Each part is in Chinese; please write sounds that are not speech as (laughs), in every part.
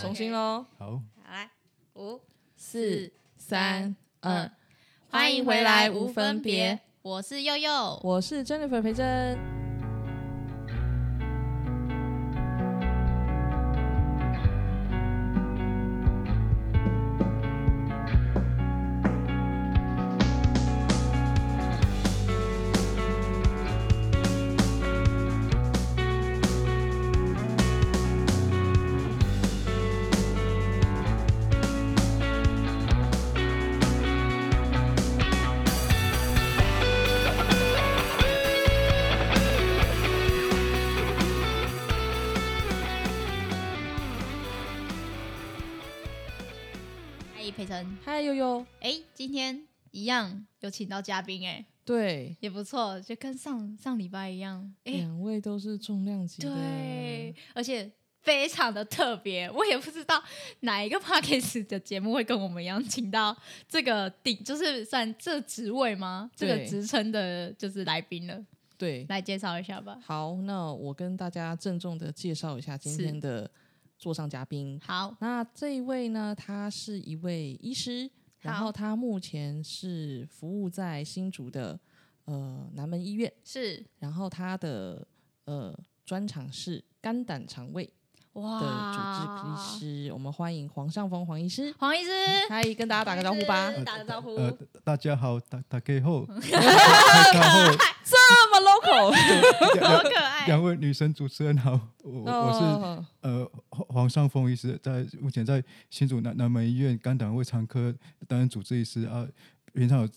重新喽，好，好来，五四三二。二，，欢迎回来无分别，我是佑佑。我是 Jennifer 培珍。一样有请到嘉宾，哎，对，也不错，就跟上上礼拜一样，哎，两位都是重量级的，对，而且非常的特别，我也不知道哪一个 (laughs) podcast 的节目会跟我们一样，请到这个顶，就是算这职位吗？这个对。职称的，就是来宾了，对。来介绍一下吧。好，那我跟大家郑重的介绍一下今天的座上嘉宾。好，那这一位呢，他是一位医师，然后他目前是服务在新竹的呃南门医院，是然后他的呃专长是肝胆肠胃哇的，主治医师。我们欢迎黄尚峰黄医师，黄医师，嗨，跟大家打个招呼吧。打个招呼。呃，大家好，打打给后，大家好，(laughs) (laughs) 这么 local，(laughs) 好可爱。两位女神主持人好，我我是哦呃黄黄尚峰医师，在目前在新竹南南门医院肝胆胃肠科担任主治医师啊，平常有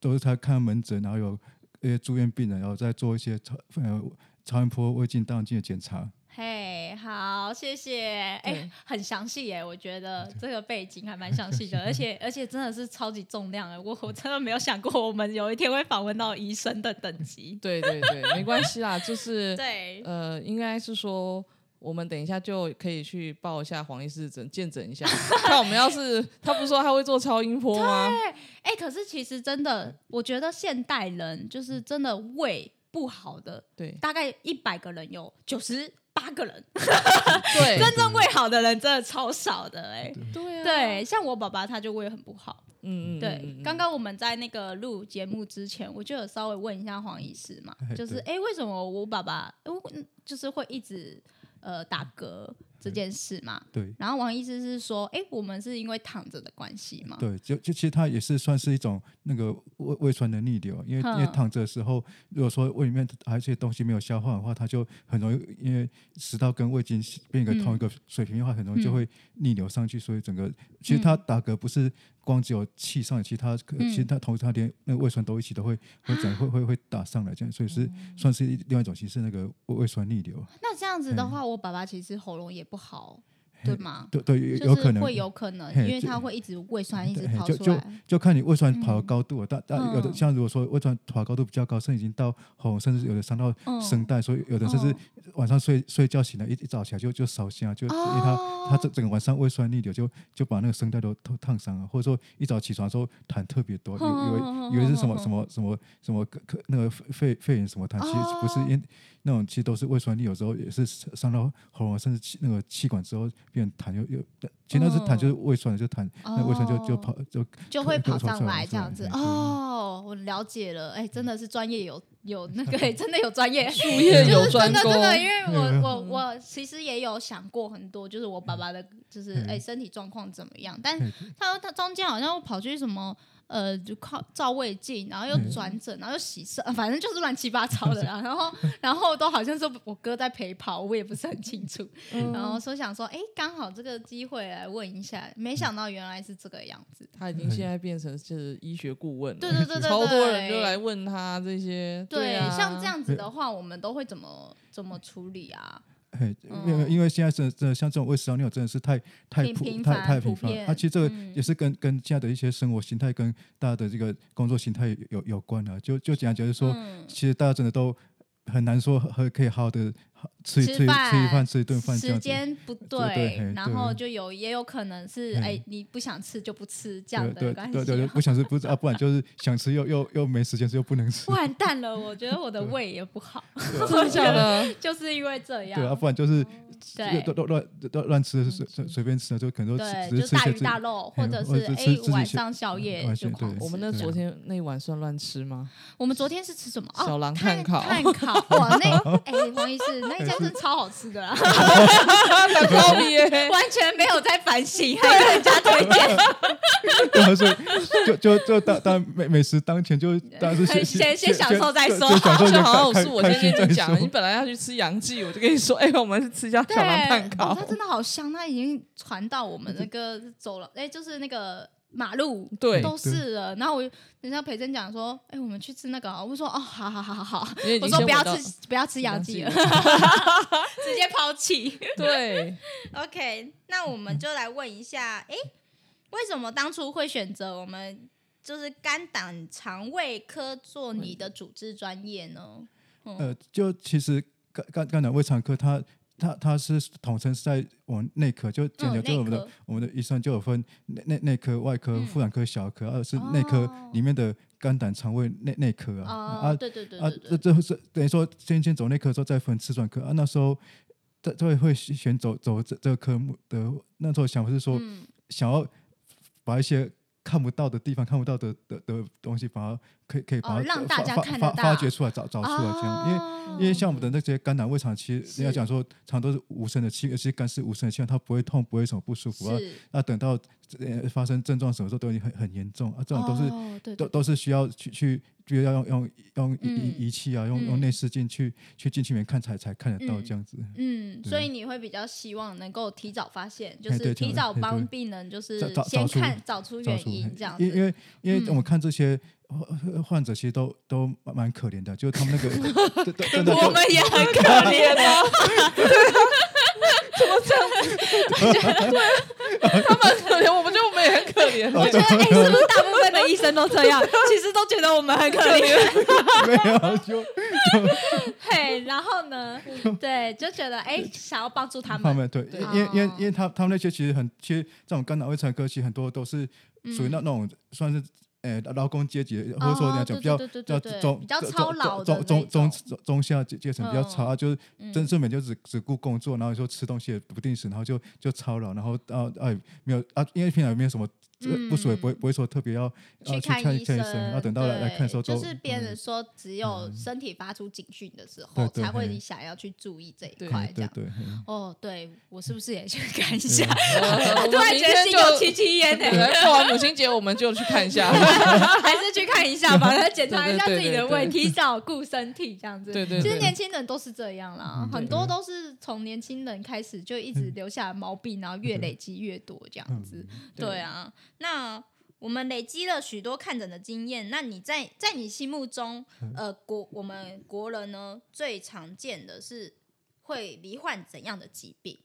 都是他看门诊，然后有一些住院病人，然后再做一些超呃超音波、胃镜、大肠镜的检查。嘿好，谢谢。对哎、很详细耶，我觉得这个背景还蛮详细的，(laughs) 而且而且真的是超级重量哎，我我真的没有想过我们有一天会访问到医生的等级。(laughs) 对对对，没关系啦，就 (laughs) 是对，呃，应该是说。我们等一下就可以去报一下黄医师诊见诊一下，看我们要是他不是说他会做超音波吗？哎、可是其实真的，我觉得现代人就是真的胃不好的，对大概一百个人有九十八个人，(laughs) 对。真正胃好的人真的超少的哎。对啊，对，像我爸爸他就胃很不好。嗯嗯，对刚刚我们在那个录节目之前，我就有稍微问一下黄医师嘛，哎就是哎、欸为什么我爸爸呃就是会一直呃打嗝这件事嘛？对。然后王医师是说，哎、我们是因为躺着的关系嘛？对，就就其实它也是算是一种那个胃胃酸的逆流，因为因为躺着的时候，如果说胃里面还有一些东西没有消化的话，它就很容易因为食道跟胃经变一个同一个水平的话，很容易就嗯。会逆流上去，所以整个其实它打嗝不是光只有气上来，其实它可嗯其实它同时它连那个胃酸都一起都会会整会会会打上来，这样所以是嗯算是另外一种形式那个胃胃酸逆流，那这样子的话，我爸爸其实喉咙也不好，对吗？对对有有可能会有可能，因为他会一直胃酸一直跑出来。就看你胃酸跑的嗯高度，但但有的嗯像如果说胃酸跑的高度比较高，甚至已经到喉咙，甚至有的伤到嗯声带，所以有的甚至嗯晚上睡睡觉醒来一一早起来就就烧心啊，就因为他他整整个晚上胃酸逆流就就把那个声带都都烫伤了，或者说一早起床的时候痰特别多，以为以为是什么什么什么什么可那个肺肺肺炎什么痰，其实不是，因为那种其实都是胃酸逆流之后也是伤到喉咙，甚至气那个气管之后变痰又又，其实那是痰就是胃酸，就痰那胃酸就就跑就就会跑上来这样子。哦，我了解了，哎，真的是专业有有那个，哎真的有专业，(laughs) 术业有专攻。真的真的，因为我嗯我我其实也有想过很多，就是我爸爸的，就是嗯。哎身体状况怎么样，但嗯他他中间好像跑去什么。呃，就靠照胃镜，然后又嗯转诊，然后又洗肾，(laughs) 反正就是乱七八糟的啦。(laughs) 然后，然后都好像是我哥在陪跑，我也不是很清楚。嗯然后说想说，哎，刚好这个机会来问一下，没想到原来是这个样子。他已经现在变成是医学顾问了，对对对对，超多人就来问他这些，对，啊，像这样子的话，我们都会怎么怎么处理啊？嘿，嗯因为因为现在真的真的像这种胃食道逆流真的是太太普太太频繁，普遍。啊，其实这个嗯。也是跟跟现在的一些生活形态跟大家的这个工作形态有有关啊。就就讲，就是说，嗯。其实大家真的都很难说和可以好好的吃一吃吃饭吃一饭吃一顿饭这时。间不对然后就有也有可能是哎，你不想吃就不吃这样的关对对对，不想吃不吃啊，不然就是想吃又又又没时间吃又不能吃，(laughs) 完蛋了，我觉得我的胃也不好 (laughs) (laughs) 真的假的？就是因为这样。对啊，不然就是对乱乱乱乱吃随随随便吃，就可能都对，只就大鱼大肉，或嗯者是哎晚上宵夜就狂吃。我们那昨天那一碗算乱吃吗？我们昨天是吃什么？哦小狼炭炭烤炭烤，哇，那哎，黄医师那一家真的超好吃的啦，蛋糕比耶，(laughs) 完全没有在反省，还跟人家推荐，(laughs) 对啊，所以就就就当当美美食当前就当然是先先先享受再说先享受就先好像是我开开心再今天跟你讲，你。本来要去吃杨记，我就跟你说，哎，我们去吃一家对，小狼炭烤哦它。真的好香，它已经传到我们那个走廊，哎，就是那个马路，对都是了。然后我人家培珍讲说，哎，我们去吃那个啊，我说哦，好好好好好，我说不要吃不要吃洋记了，洋 (laughs) 直接抛弃。(laughs) 对，(laughs) OK，那我们就来问一下，哎、为什么当初会选择我们就是肝胆肠胃科做你的主治专业呢？呃，就其实肝肝肝胆胃肠科它。它它是统称是在我们内科，就讲，就我们的、我们的医生就有分内内内科、外科、嗯妇产科、小儿科，而是内科哦里面的肝胆肠胃内内科啊。哦，啊对对对啊这这是等于说先先走内科之后再分吃专科啊。那时候这这会选走走这这个科目的，那时候想法是说、嗯想要把一些看不到的地方、看不到的的的东西，把它可以可以把它、哦让大家发发看得到发掘出来、找找出来这样，因为。哦因为像我们的那些肝胆胃肠，其实是人家讲说，常都是无声的器官，其实肝是无声的器官，它不会痛，不会什么不舒服啊。是那等到呃发生症状什么时候都已经很很严重啊，这种都是、都都是需要去去，比如要用用用仪嗯仪仪器啊，用用嗯内视镜去去进去里面看才才看得到嗯这样子。嗯，所以你会比较希望能够提早发现，就是提早帮病人，就是先看找出原因这样子。因因为因为嗯我们看这些患患者，其实都都蛮蛮可怜的，就是他们那个 (laughs) 我们也很可怜啊，他们很可怜，我们觉得我们也很可怜。我觉得哎、是不是大部分的医生都这样？其实都觉得我们很可怜。(laughs) 没有就 (laughs) 嘿，然后呢，对，就觉得哎、想要帮助他们。他们对，因因为因为哦因为他他们那些其实很，其实这种肝脑胃肠科其实很多都是属于那嗯那种算是。呃，劳工阶级，或者说哦你要讲比较比较中比较中中中中下阶阶层比较差，啊就是嗯。真正每就只只顾工作，然后说吃东西也不定时，然后就就操劳，然后啊哎没有啊，因为平常也没有什么这个不舒服，也不会不会说特别要要去看医生，然后等到来来看的时候就是别人嗯说只有身体发出警讯的时候，才会嘿想要去注意这一对块，这样。对对，嗯哦，对我是不是也去看一下？(laughs) (laughs) 突然觉得心有戚戚焉呢，(laughs) 对过完母亲节我们就去看一下。还是去看一下吧，来检查一下对对自己的胃，对对提早顾身体这样子。对对对其实年轻人都是这样啦，嗯很多都是从年轻人开始就一直留下毛病，然后越累积越多这样子。对对啊，那我们累积了许多看诊的经验，那你在在你心目中，呃，国我们国人呢最常见的是会罹患怎样的疾病？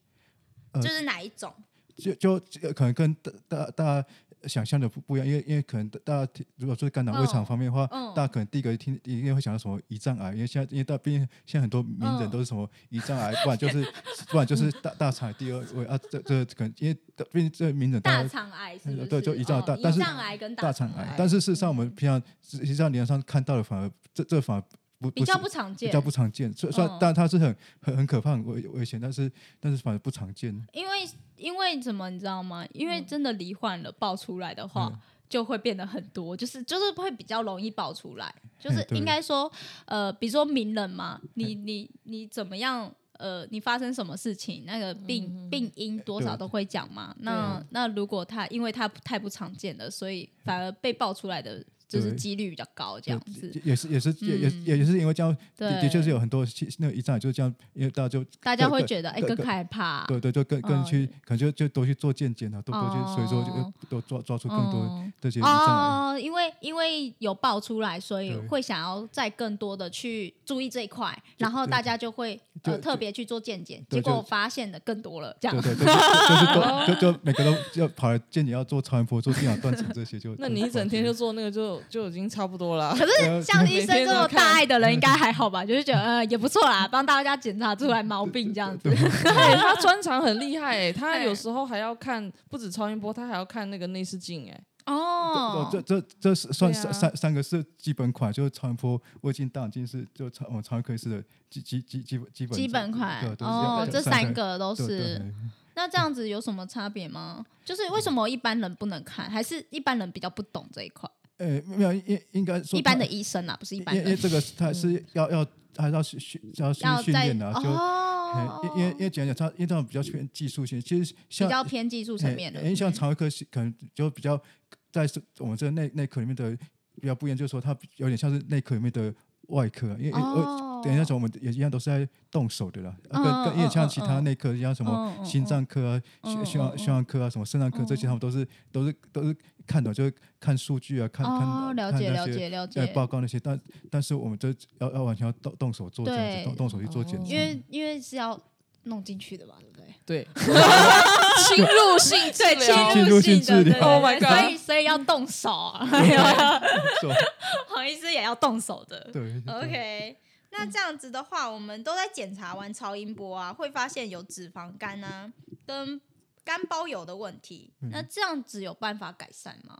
呃就是哪一种？就就就可能跟大大想象的不不一样，因为因为可能大家听如果说肝胆胃肠嗯方面的话，嗯。大家可能第一个一听一定会想到什么胰脏癌，因为现在因为大毕竟现在很多名人嗯都是什么胰脏癌，不然就是不然就是大大肠癌第二位啊，这这可能因为毕竟这名人大肠癌是？对就胰脏哦大但是胰脏癌跟大肠肠癌，但是事实上我们嗯平常实际上临床上看到的反而这这反而不比较不常见，比较不常见，虽虽然嗯。但它是很很很可怕很危危险，但是但是反而不常见。因为因为什么你知道吗？因嗯。为真的罹患了爆出来的话。就会变得很多，就是就是会比较容易爆出来，就是应该说，呃，比如说名人嘛，你你你怎么样，呃，你发生什么事情，那个病、病因多少都会讲嘛。那那如果他因为他太不常见了，所以反而被爆出来的就是几率比较高，这样子。也也是也是也也嗯。也是因为这样，对的的确是有很多其那个胰脏癌就是这样，因为大家就大家会觉得哎更害怕，对对，就更更哦。去可能就就多去做健检啊，多多去，所以说哦。就都抓抓出更多嗯这些。哦，因为因为有爆出来，所以会想要再更多的去注意这一块，然后大家就会就呃特别去做健检，结果就发现的更多了，这样对对 (laughs) 对，就就是都 (laughs) 就就每个都要跑来见你要做超音波、做电脑断层这些，就那你一整天就做那个就就已经差不多了。可是像医生这么大爱的人，(laughs) 应该还好吧？就是觉得呃也不错啦，帮大家检查出来毛病这样子。对他专长很厉害哎，他有时候还要看不止超音波，他还要看那个内视镜哎。哦，这这这是算三三三个是基本款，就是超音波、胃镜、大肠镜是就超我们超音科医师的基基基基本基本基本款对哦，这三三个都是。(laughs) 那这样子有什么差别吗？就是为什么一般人不能看，还是一般人比较不懂这一块？呃，没有应应该说一般的医生啊，不是一般的，因为这个他是要要还是要训训要训要在训练的啊，就因因为因为讲讲他因为这种比较偏技术性，其实像比较偏技术层面的因，为像嗯肠胃科是可能就比较在我们这个内内科里面的比较不一样，就是说它有点像是内科里面的外科，因为因为哦。等于那种我们也一样都是在动手的啦，嗯跟跟因为像其他嗯。内科一样，什么心脏科啊、嗯胸胸嗯胸腔科啊、什么肾脏科这些，他们都是都是都是看的，就是看数据啊，看哦，看了解了看那些解了解，呃报告那些，但但是我们这要要完全要动动手做这样子，动动手去做检哦查，因为因为是要弄进去的吧，对不对？对，侵入性治对，疗侵入性治疗。的对对 Oh my 对 (laughs) god 所以所以要动手啊，做 (laughs) 黄医师也要动手的。对对 OK，那这样子的话，我们都在检查完超音波啊，会发现有脂肪肝啊跟肝包油的问题。嗯。那这样子有办法改善吗？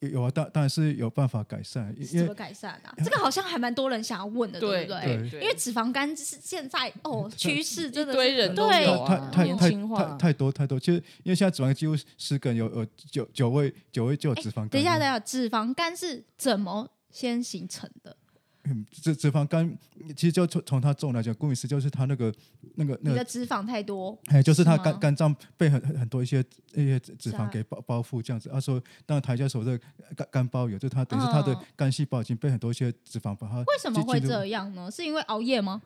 有有啊，当当然是有办法改善，因怎么改善啊？这个好像还蛮多人想要问的，对对不对？因为脂肪肝是现在哦趋势真的堆是人对太太太年轻化太太多太多，其实因为现在脂肪肝几乎十个人有有九九位九位就有脂肪肝。哎等一下，等一下，脂肪肝是怎么先形成的？嗯，脂脂肪肝其实就从从它重来讲，顾名思义就是它那个那个那个，你的脂肪太多，哎，就是它是肝肝脏被很很很多一些一些脂脂肪给包包覆这样子。他说，当然台下所的肝肝包有，就是它等于是它的嗯肝细胞已经被很多一些脂肪把它为什么会这样呢？是因为熬夜吗？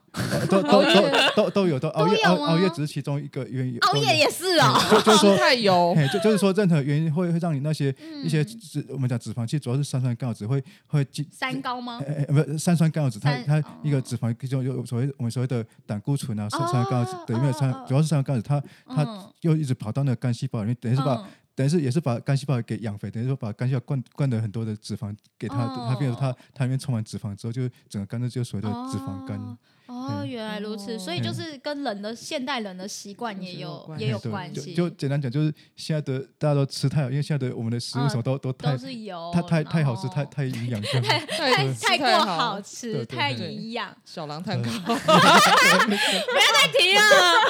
都 (laughs) 都都都都有都熬夜熬都熬夜只是其中一个原因。熬夜也是啊，就就是说 (laughs) 太油，嘿，就就是说，任何原因会会让你那些一些嗯脂，我们讲脂肪，其实主要是三酸甘油脂会会进，三高吗？哎哎，不是三酸甘油酯，它它哦一个脂肪就有所谓我们所谓的胆固醇啊，三哦酸甘油酯，对，因为三主要是三酸甘油脂，它它嗯。又一直跑到那个肝细胞里面，等于是把嗯。等于是也是把肝细胞给养肥，等于说把肝细胞灌灌的很多的脂肪给它，它变成它哦。它里面充满脂肪之后，就整个肝脏就所谓的脂肪肝。哦哦，嗯原来如此，哦所以就是跟人的现代人的习惯也有也有对关系，就就简单讲，就是现在的大家都吃太好，因为现在的我们的食物嗯什么都、都太都是油，太太太好吃，太太营养。(laughs) 太太太过好好，吃，太对营养。小狼蛋糕，(laughs) 再提了，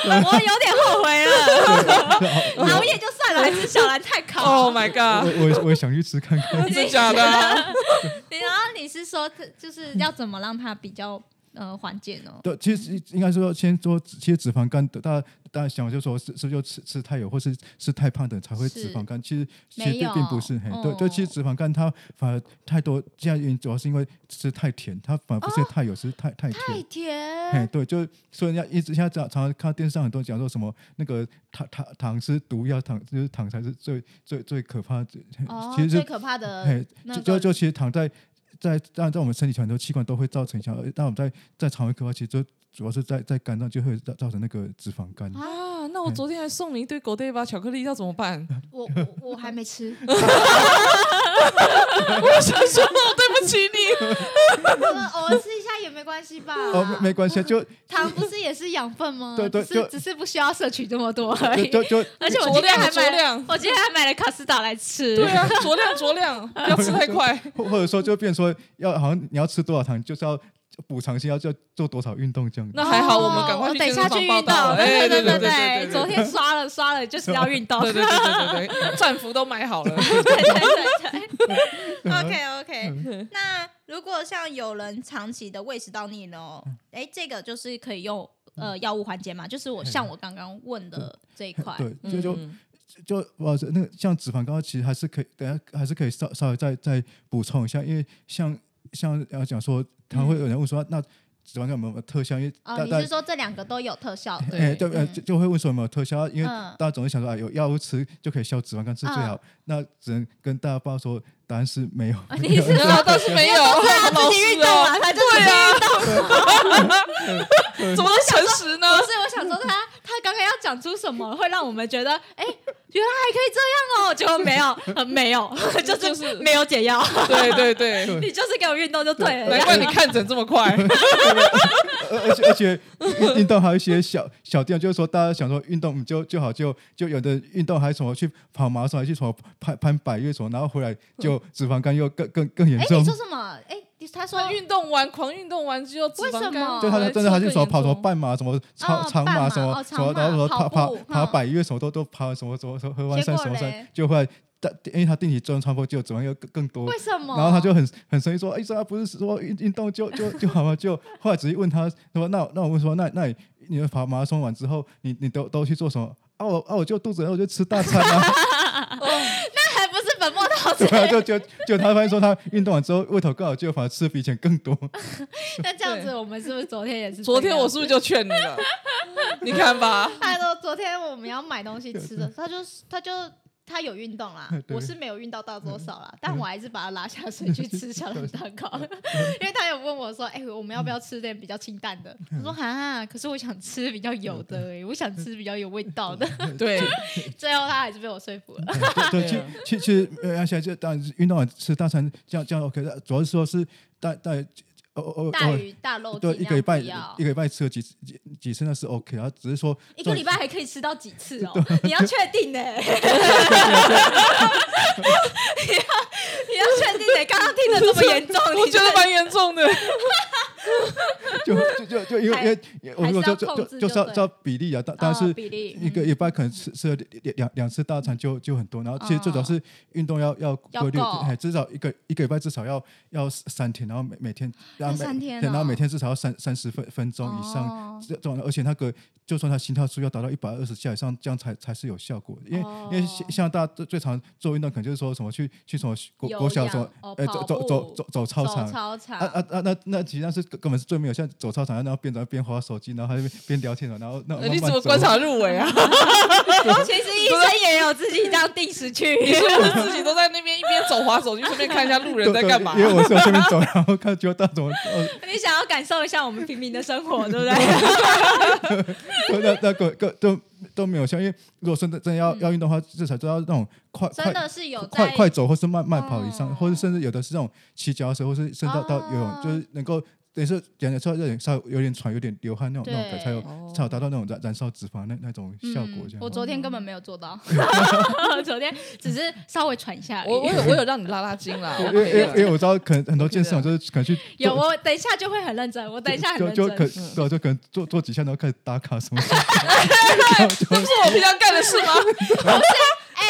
我有点后悔了。(laughs) 熬夜就算了，还吃小蓝太烤。Oh my god！我也我也想去吃看看。真的假的啊？然后你是说，就是要怎么让它比较呃缓解呢？对，其实应该说先说，其实脂肪肝，大家大家想就说是是不是就吃吃太油，或是是太胖的才会脂肪肝？其实其实并并不是，嘿，对，就其实哦脂肪肝它反而太多，现在原因主要是因为吃太甜，它反而不是太油，是太太太甜。嘿，甜，对，就所以人家一直现在常常常看电视上很多人讲说什么那个糖糖糖是毒药，糖就是糖才是最最最可怕的。哦，其实最可怕的嘿，那个就就就其实糖在在当然在我们身体很多器官都会造成影响，但我们在在肠胃科的话，其实就主要是在在肝脏就会造造成那个脂肪肝。啊，那我昨天还送你一堆狗带吧巧克力，要怎么办？(laughs) 我我我还没吃，(laughs) 我想说，对不起你。偶尔吃一下也没关系吧？哦，没没关系啊，就 (laughs) 糖不是也是养分吗？对对只是就只是不需要摄取这么多而已。就就就 (laughs) 而且我今天还买我今天还买了卡斯达来吃。对啊，酌量酌量，(laughs) 不要吃太快。或或者说就变说要好像你要吃多少糖，就是要补偿性要要做多少运动这样子。那还好，我们赶哦快去等一下去运动。(laughs) 对对对对对，昨天刷了刷了，就是要运动。对对对对对对，战 (laughs) 服都买好了。对对对对。OK (laughs) OK，那如果像有人长期的胃食道逆流，哎，这个就是可以用呃药物缓解嘛？就是我像我刚刚问的这一块。对，就就嗯就我那个像脂肪肝，其实还是可以，等下还是可以稍稍微再再补充一下，因为像像要讲说，他会有人问说，那脂肪肝有没有特效？因为哦，大大你是说这两个都有特效？对哎，就呃嗯就就会问说有没有特效，因为嗯大家总是想说啊，有药物吃就可以消脂肪肝，是最好。那只能跟大家报说，答案是没有。(laughs) 你是然后倒是没有，他老自己运动实哦，啊，他就是运动。(laughs) 怎么都诚实呢？不是，我想说他他刚刚要讲出什么会让我们觉得，哎，原来还可以这样哦，(laughs) 结果没有，呃没有，就 (laughs) 就是是没有解药，对对对，(laughs) 你就是给我运动就对了。难怪你看诊这么快。而而且而且运运动还有一些小小地方，就是说大家想说运动就就好，就就有的运动还什么去跑马拉松，还去什么攀攀百越什么，然后回来就脂肪肝又更更更严哎，重你。说什么？哎，他说他运动完，狂运动完之后，脂肪为什么？肝就他就真的还是之后更什么跑什么半马什么长哦长马什么哦什么，然后说马爬爬跑步爬嗯百越什么都都跑什么什么什么合欢山什么山，就会但因为他定期重超过就脂肪又更更多。为，什么？然后他就很很生气说：“哎，这不是说运运动就就就好吗？”就后来直接问他说：“那那我问说，那那你你们跑马拉松完之后，你你都都去做什么？”啊我啊我就肚子饿，我就吃大餐啊，那 (laughs) (laughs) (laughs) 是本末倒置对？啊，就就就他发现说他运动完之后胃口更好就反而吃比以前更多，(laughs) 那这样子，我们是不是昨天也是？昨天我是不是就劝你了？你看吧，(laughs) 他说昨天我们要买东西吃的，他就他就他有运动啦，(laughs) 我是没有运到到多少啦，但我还是把他拉下水去吃小笼蛋糕，(laughs) 因为他有问我说，哎、我们要不要吃点比较清淡的？我说哈，可是我想吃比较有的、欸，我想吃比较有味道的。(laughs) 对，最后他还是被我说服了。对，其其其实呃，现在就当然是运动完吃大餐，这样这样 OK，主要是说是大大哦哦哦，大鱼大肉对，一个礼拜一个礼拜吃了几次几几次那是 OK，然后只是说一个礼拜还可以吃到几次哦？(laughs) 你要确定呢、(laughs) 你要你要确定呢、刚刚听的这么严重，我觉得蛮严重的。(laughs) (laughs) 就就就就因为因为我还是要说就就就就是对照比例啊，但但哦是一个礼拜可能吃吃了两两两次大餐就就很多，然后其实最主要是运动要要规律，哎，至少一个一个礼拜至少要要三天，然后每每天然后每三天然后每天至少要三三十分分钟以上哦，这种而且那个就算他心跳数要达到一百二十下以上，这样才才是有效果，因为因为哦。像像大家最最常做运动，可能就是说什么去去什么国国小什么氧哦呃走走走走走操场。操场。啊啊啊！那那其实那是根根本是最没有，像走操场，然后边走边划手机，然后还边边聊天的，然后那呃你怎么观察入围啊？(laughs) 其实医生也有自己这样定时去，你是不是自己都在那边一边走滑手机，顺便看一下路人 (laughs) 在干嘛因为我是往这边走，然后看就到怎么，呃 (laughs) 你想要感受一下我们平民的生活，对不对？那那个个都都没有像。因为如果真的真的要要运动的话，至少都要那种快真快的是有快快走，或是慢慢跑以上，哦或者甚至有的是那种骑脚踏车，或是甚至到到游泳，哦就是能够等于是讲的时候有点稍微有点喘，有点流汗那种那种感，才有哦才有达到那种燃燃烧脂肪那那种效果这样。嗯我昨天根本没有做到，(laughs) 昨天只是稍微喘一下。我我有我有让你拉拉筋啦，(laughs) 因为因为我知道可能很多健身房就是可能去有我等一下就会很认真，我等一下很认就就可真。对就可能做做几下，然后开始打卡什么的。(laughs) 这不是我平常干的事吗？不是哎，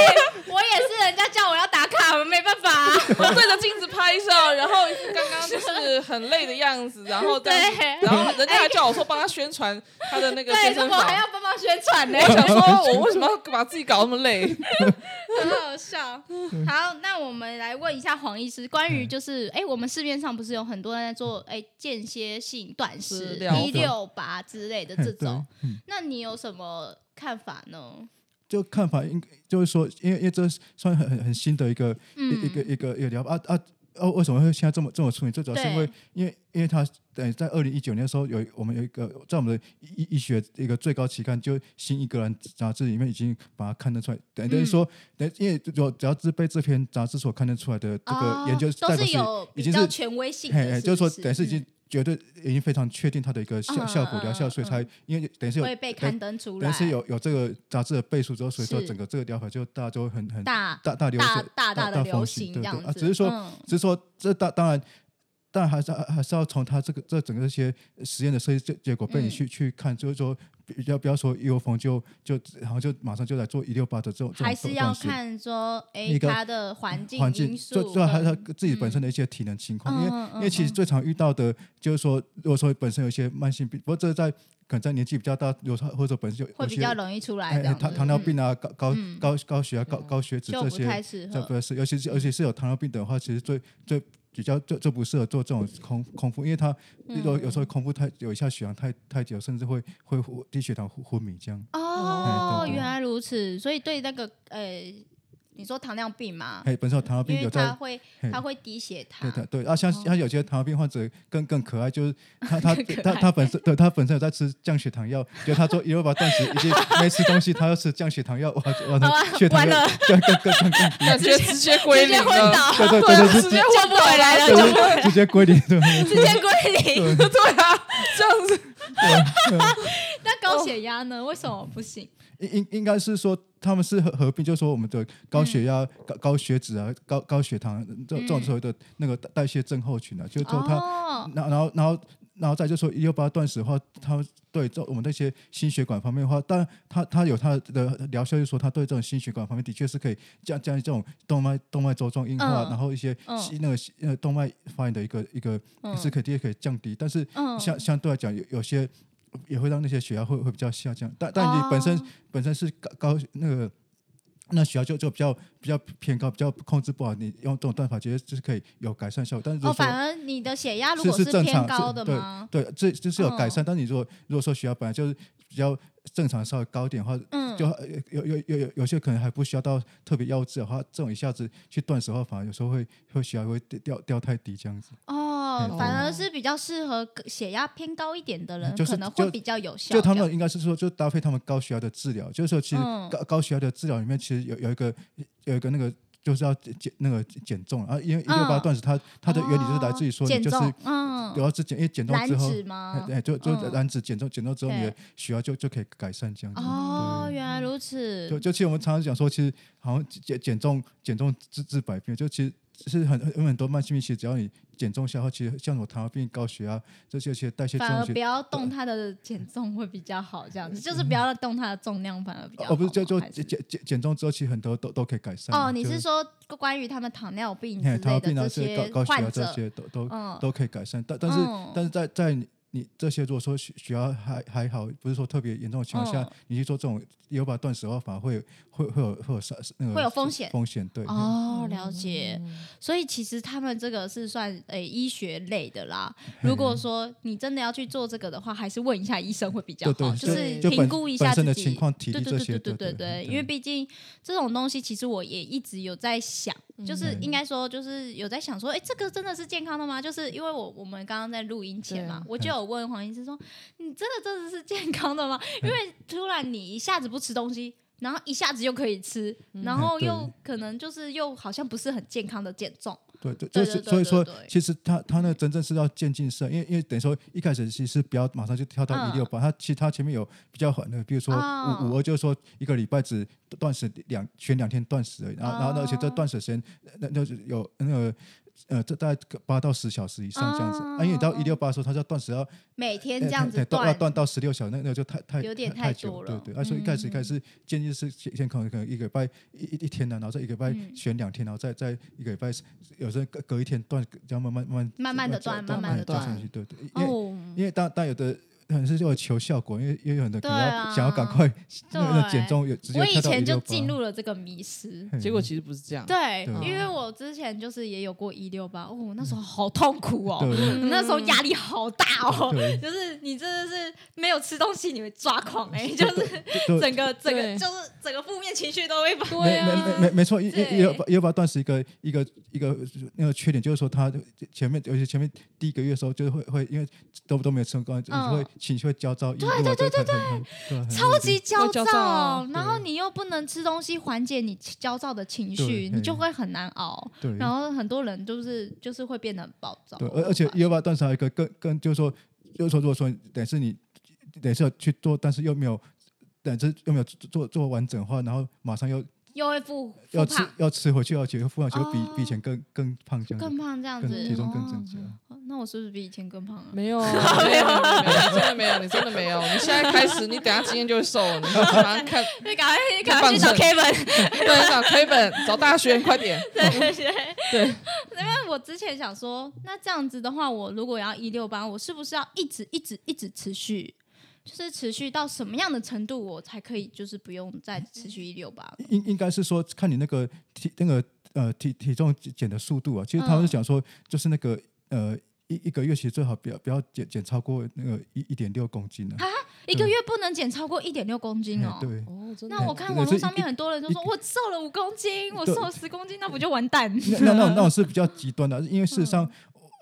我也是，人家叫我要打卡，我没办法啊。(laughs) 我对着镜子拍照，然后刚刚就是很累的样子，然后对然后人家还叫我说帮他宣传他的那个对，健身房我还。要帮忙宣传呢，我想说，我为什么要把自己搞那么累？(laughs) 很好笑。好，那我们来问一下黄医师，关于就是，哎，我们市面上不是有很多人在做哎间歇性断食、一六八之类的这对种，嗯那你有什么看法呢？就看法应就是说，因为因为这算很很很新的一个、一一个一个一个疗法。啊啊哦，为什么会现在这么这么出名？最主要是因为因为因为他等于在二零一九年的时候有我们有一个在我们的医医学一个最高期刊，就《新英格兰杂志》里面已经把它刊登出来，等等于说，等因为只要只要是被这篇杂志所刊登出来的这个研究，哦、都代表是有已经是权威性的，嘿嘿，就是说等于是已经绝对已经非常确定它的一个效嗯效果疗效，嗯所以才因为等于是有会被刊登出来，等于是有有这个杂志的背书之后，所以说整个这个疗法就大家就很很大大大流大行大大的流风行行，对对啊，这样子，只是说嗯。只是说这当当然。但还是还还是要从它这个这整个一些实验的设计结结果被你嗯。去、去看，就是说不要不要说一窝蜂就就然后就马上就来做一六八的这种还是要看说，哎一，个它的环境环境，因素最最后还有他自己本身的一些体能情况，因为因为其实嗯。最常遇到的就是说，如果说本身有一些慢性病，不过这在可能在年纪比较大，有时候或者本身就会比较容易出来哎这样子。糖糖尿嗯病啊，高高嗯。高高血压、高高血脂这些，太适合。这不是，尤其是尤其是有糖尿病的话，其实最最比较就就不适合做这种空空腹，因为他有有时嗯候空腹太有一下血糖太太久，甚至会会低血糖昏昏迷这样。哦，原来如此，所以对那个呃，你说糖尿病嘛，哎，本身有糖尿因为病有在它会嘿它会低血糖对，对对啊，像哦像有些糖尿病患者更更可爱，就是 (laughs) 他他他他本身对他本身有在吃降血糖药，就他说一六八断食，已经没吃东西，他要吃降血糖药，哇哇他血糖完了更更更更更低，直接直接归零直接昏了，对 (laughs) 对对啊，对对，直接救不回来了，直接归零，对直接归零。(laughs) 对啊，这样子那高血压呢？为什么不行？应应应该是说他们是合合并，就是说我们的高血压、高高血脂啊、高高血糖这这种所谓的那个代代谢症候群啊，就是说他，哦，然后然后然后然后再就说一六八断食的话，它对这我们那些心血管方面的话，当然它它有它的疗效，就是说它对这种心血管方面的确是可以降降这种动脉动脉粥状硬化，嗯。然后一些嗯。那个呃动脉发炎的一个一个嗯。是可以可以降低，但是嗯。相相对来讲有有些也会让那些血压会会比较下降，但但你本身、哦本身是高高那个。那血压就就比较比较偏高，比较控制不好。你用这种断法，其实就是可以有改善效果。但是如哦，果说反而你的血压如果偏是正常高的吗？对，这这是有改嗯善。但你如果如果说血压本来就是比较正常，稍微高一点的话，嗯，就呃有有有有有些可能还不需要到特别药治的话，这种一下子去断食的话，反而有时候会会血压会掉掉掉太低这样子。哦，嗯反而是比较适合血压偏高一点的人，就是可能会比较有效。就他们应该是说，就搭配他们高血压的治疗，就是说其实嗯高高血压的治疗里面，其实有有一个有一个那个。就是要减减那个减重啊，因为一六八嗯断食，它它的原理就是来自于说，你就是嗯，有要是减，因为减重之后，脂吗？哎，就就嗯燃脂减重减重之后，你的血压就就可以改善这样子。哦，原来如此就。就其实我们常常讲说，其实好像减减重减重治治百病，就其实是很有很多慢性病，其实只要你减重消耗，其实像我糖尿病、高血压这些，其实代谢反而，不要动它的减重会比较好，这样子就是不要动它的重量，反而比较好。哦，不是就就减减减减重之后，其实很多都都可以改善。哦，你是说关于他们糖尿病糖尿类的病啊，这些高血压这，些都都嗯，都可以改善，但但是嗯但是在在你你这些如果说血血压还还好，不是说特别严重的情况下嗯，你去做这种有把断食的话，反而会会会有会有杀那个会有风险风险对。哦，了解。所以其实他们这个是算诶、医学类的啦。如果说你真的要去做这个的话，还是问一下医生会比较好，就本评估一下自己情况体力这些对对对对对对，对因为毕竟这种东西，其实我也一直有在想，就是嗯应该说，就是有在想说，哎，这个真的是健康的吗？就是因为我我们刚刚在录音前嘛，我就有问黄医师说，你真的真的是健康的吗？(laughs) 因为突然你一下子不吃东西。然后一下子又可以吃，然后又可能就是又好像不是很健康的减重，对对，就是所以说其实他他那真正是要渐进式，因为因为等于说一开始其实不要马上就跳到嗯。一六八，他其实他前面有比较缓的，比如说哦五五二，就是说一个礼拜只断食两选两天断食而已，然后然后呢而且这哦。断食时间那那就是有那个。呃，这大概八到十小时以上这样子，哦啊，因为你到一六八的时候，他就要断食要每天呃这样子对对要断，断到十六小时，那那就太太有点太久了。对对，啊，所以一开始嗯一开始建议是先先可能可能一个礼拜一一一天呢，然后再一个礼拜嗯。选两天，然后再再一个礼拜有时候隔隔一天断，这样慢慢慢慢慢慢的断慢慢的断。去，对对，因为哦，因为当当有的可能是为了求效果，因为因为有很多可能想要赶快那个减重，有直接我以前就进入了这个迷失。结果其实不是这样。对，对因为我之前就是也有过一六八，哦，那时候好痛苦哦，那时候压力好大哦，就是你真的是没有吃东西你会抓狂哎、就是整个整个就是整个负面情绪都会发对没没没啊，没没错，一对。一一六八一六八断食一个一个一个那个缺点就是说，它前面尤其前面第一个月的时候，就是会会因为都都没有吃光，就会情绪会焦躁，对对对对对，超级焦躁啊然后你又不能吃东西缓解你焦躁的情绪，你就会很难熬。对，然后很多人就是就是会变得很暴躁。对，而而且发现一六八断食还有一个更更就是说，就是说如果说等于是你等于是要去做，但是又没有。等于是又没有做做做完整的话，然后马上又又会复要吃，要吃回去，而且复胖，就比哦比以前更更胖这样子，更胖这样子，体重更哦增加。哦那我是不是比以前更胖啊？没有啊，没有，没有，你真的没有，你真的没有。你现在开始，你等下今天就会瘦了，你马上 (laughs) 看，你，赶快赶快去找棒 Kevin。(laughs) 对，找 Kevin，找大学，快点。(laughs) 对对对，对，因为我之前想说，那这样子的话，我如果要一六八，我是不是要一直一直一直持续？就是持续到什么样的程度，我才可以就是不用再持续一六八？应应该是说看你那个体那个呃体体重减的速度啊，其实他们是讲说，就是那个呃一一个月其实最好不要不要减减超过那个一一点六公斤啊、一个月不能减超过一点六公斤哦。哎对。哦，那我看网络上面很多人都说，我瘦了五公斤，我瘦了十公斤，那不就完蛋？那那那种那种是比较极端的，因为事实上，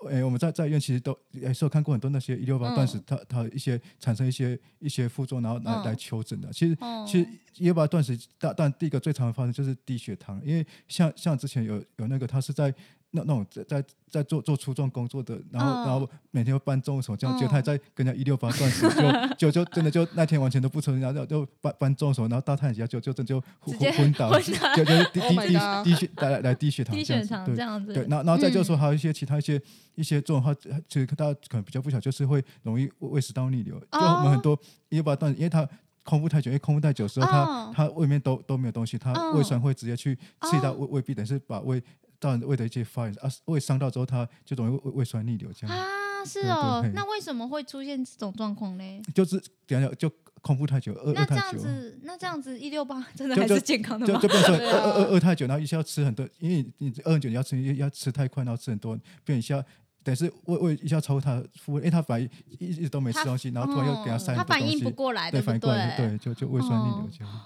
嗯诶、我们在在医院其实都也是有看过很多那些一六八断食嗯，它它一些产生一些一些副作用，然后来、嗯。来求诊的。其实哦。其实一六八断食，但但第一个最常发生就是低血糖，因为像像之前有有那个他是在那那种在在在做做粗重工作的，然后、嗯。然后每天会搬重手这样，嗯结果他在跟人家一六八断食，就就就真的就那天完全都不吃，然后就就搬搬重手，然后大太阳底下就就真的就昏昏倒，昏倒就就是低 Oh 低低低血来来来低血糖低血糖这样子对然后然后再就是说嗯还有一些其他一些一些作用的话，其实大家可能比较不晓，就是会容易胃胃食道逆流。就我们很多一六八断，因为它空腹太久，因为空腹太久的时候，哦它它胃里面都都没有东西，它哦胃酸会直接去刺激到哦。胃胃壁，等于是把胃造成胃的一些发炎啊，胃伤到之后，它就容易胃胃酸逆流这样。啊，是哦。那为什么会出现这种状况呢？就是等一下就空腹太久，饿那这饿太久。样子，那这样子一六八 (laughs) 真的就还是健康的吗就就？变成饿饿饿太久，然后一下要吃很多，因为你饿很久你要吃要吃太快，然后吃很多，变一下等是胃胃一下超过他的腹，因为他本来一一直都没吃东西，然后突然又给他塞哦他反应不过来，对，不反应过来，对？对，就就胃酸逆流哦这样。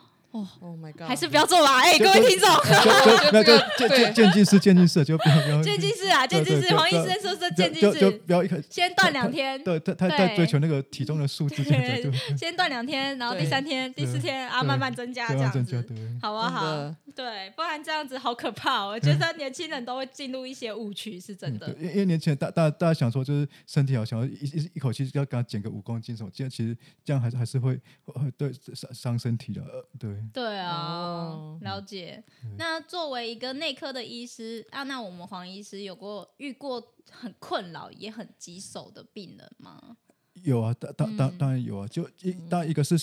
，Oh my god，还是不要做吧，哎，就各位听众，就就 (laughs) 那就渐对渐渐进式，渐进式就不要不要。渐进式啊，渐进式，对对对黄医生说是就渐进式就式，不要一开先断两天，对他他在对。追求那个体重的数字这样子，就。(laughs) 先断两天，然后第对三天、第四天啊，对慢慢增加这这样样子，增加对。好不好？对，不然这样子好可怕哦。我觉得年轻人都会进入一些误区，是真的嗯对，。因因为年轻人大大大家想说就是身体好，想要一一一口气要给他减个五公斤什么，这样其实这样还是还是会会对伤伤身体的，呃对。对啊哦，了解。那作为一个内科的医师啊，那我们黄医师有过遇过很困扰也很棘手的病人吗？有啊，当当当嗯当然有啊，就一当然一个是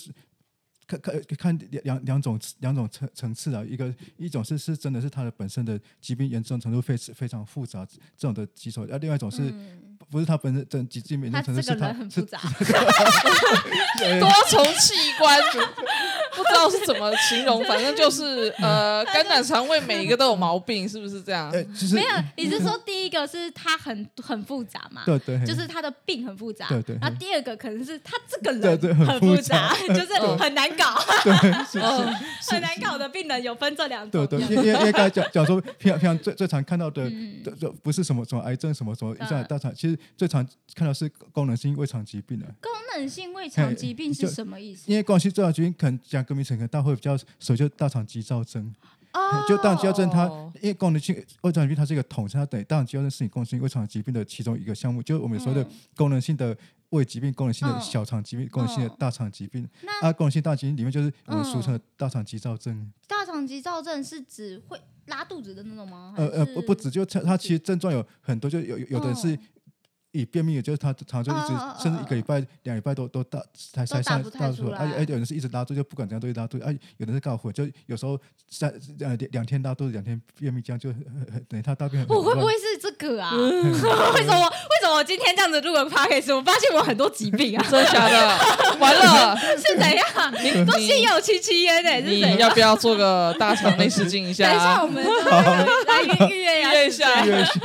看看看两两种两种层层次啊，一个一种是是真的是他的本身的疾病严重程度非非常复杂这种的棘手，啊，另外一种是嗯，不是他本身真疾病严他重程度是他很复是杂，(laughs) (laughs) 多重器官，不知道是怎么形容，反正就是呃，(laughs) 肝胆肠胃每一个都有毛病，是不是这样？呃，其实没有，你是说第一个是他很很复杂嘛？对对，就是他的病很复杂，对对然后第二个可能是他这个对对人很很复复杂，(laughs) 就是很难搞，嗯，很难搞的病人有分这两种。对对，因为因为刚才讲 (laughs) 讲说，平常平常最最常看到的，不是什么什么癌症什么什么嗯一上大肠，其实最常看到是功能性胃肠疾病的。功能性胃肠疾病是什么意思？因为功能性胃肠疾病可能讲个名称，可能大家会比较熟，就大肠急躁症。哦，就大肠急躁症它哦，因为功能性胃肠疾病它是一个统称，它等于大肠急躁症是你功能性胃肠疾病的其中一个项目，就是我们说的嗯功能性的胃疾病、功能性的嗯小肠疾病、功能性的嗯大肠疾病。那啊，功能性大疾病里面就是我们俗称嗯的大肠急躁症。大肠急躁症是指会拉肚子的那种吗？呃呃，不不止，就它它其实症状有很多，就有有有的人是嗯以便秘的，就是他常常就一直甚至一个礼拜、两礼拜都都大才才上大出来，而且来而且有人是一直拉肚子，就不管怎样都会拉肚子，哎，有人是刚好混，就有时候三呃两两天拉肚子，两天便秘，这样就很很很等于他大便很我会不会是这个啊？(laughs) 为什么为什么我今天这样子录个 podcast，我发现我很多疾病啊？真的假的？完了，(laughs) 是怎样？都心有戚戚焉呢？是你怎？要不要做个大肠内视镜一下 (laughs) 等一下，啊我？们来预预约一下预约一下